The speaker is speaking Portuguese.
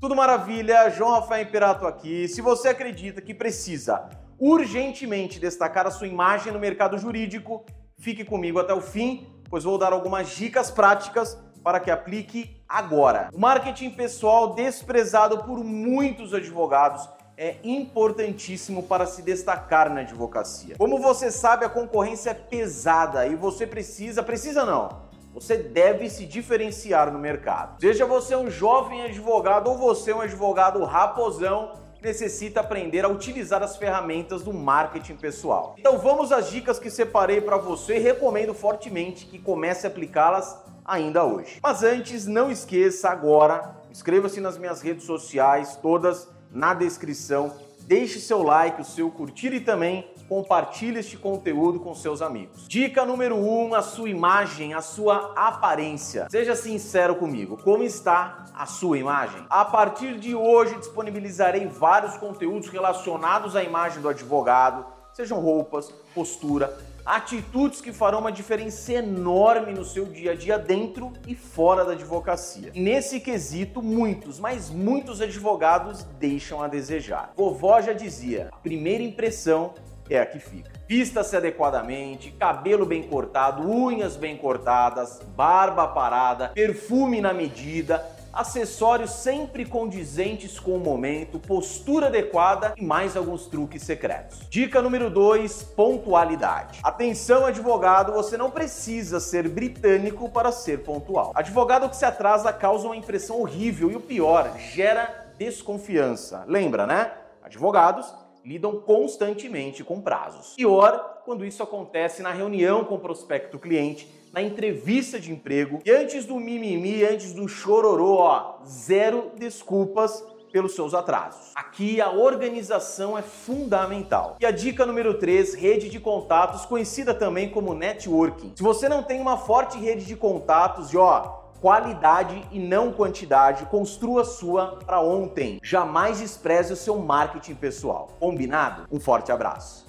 Tudo maravilha, João Rafael Imperato aqui. Se você acredita que precisa urgentemente destacar a sua imagem no mercado jurídico, fique comigo até o fim, pois vou dar algumas dicas práticas para que aplique agora. O marketing pessoal, desprezado por muitos advogados, é importantíssimo para se destacar na advocacia. Como você sabe, a concorrência é pesada e você precisa, precisa não, você deve se diferenciar no mercado. Seja você um jovem advogado ou você um advogado raposão, necessita aprender a utilizar as ferramentas do marketing pessoal. Então vamos às dicas que separei para você e recomendo fortemente que comece a aplicá-las ainda hoje. Mas antes, não esqueça agora, inscreva-se nas minhas redes sociais, todas na descrição. Deixe seu like, o seu curtir e também compartilhe este conteúdo com seus amigos. Dica número 1, um, a sua imagem, a sua aparência. Seja sincero comigo, como está a sua imagem? A partir de hoje disponibilizarei vários conteúdos relacionados à imagem do advogado, sejam roupas, postura, atitudes que farão uma diferença enorme no seu dia a dia dentro e fora da advocacia. Nesse quesito, muitos, mas muitos advogados deixam a desejar. Vovó já dizia: a primeira impressão é a que fica. Vista-se adequadamente, cabelo bem cortado, unhas bem cortadas, barba parada, perfume na medida, acessórios sempre condizentes com o momento, postura adequada e mais alguns truques secretos. Dica número 2: pontualidade. Atenção, advogado, você não precisa ser britânico para ser pontual. Advogado que se atrasa causa uma impressão horrível e o pior, gera desconfiança. Lembra, né? Advogados lidam constantemente com prazos. Pior quando isso acontece na reunião com o prospecto cliente na entrevista de emprego. E antes do mimimi, antes do chororô, ó, zero desculpas pelos seus atrasos. Aqui a organização é fundamental. E a dica número 3, rede de contatos, conhecida também como networking. Se você não tem uma forte rede de contatos, e ó, qualidade e não quantidade, construa sua para ontem. Jamais despreze o seu marketing pessoal. Combinado? Um forte abraço.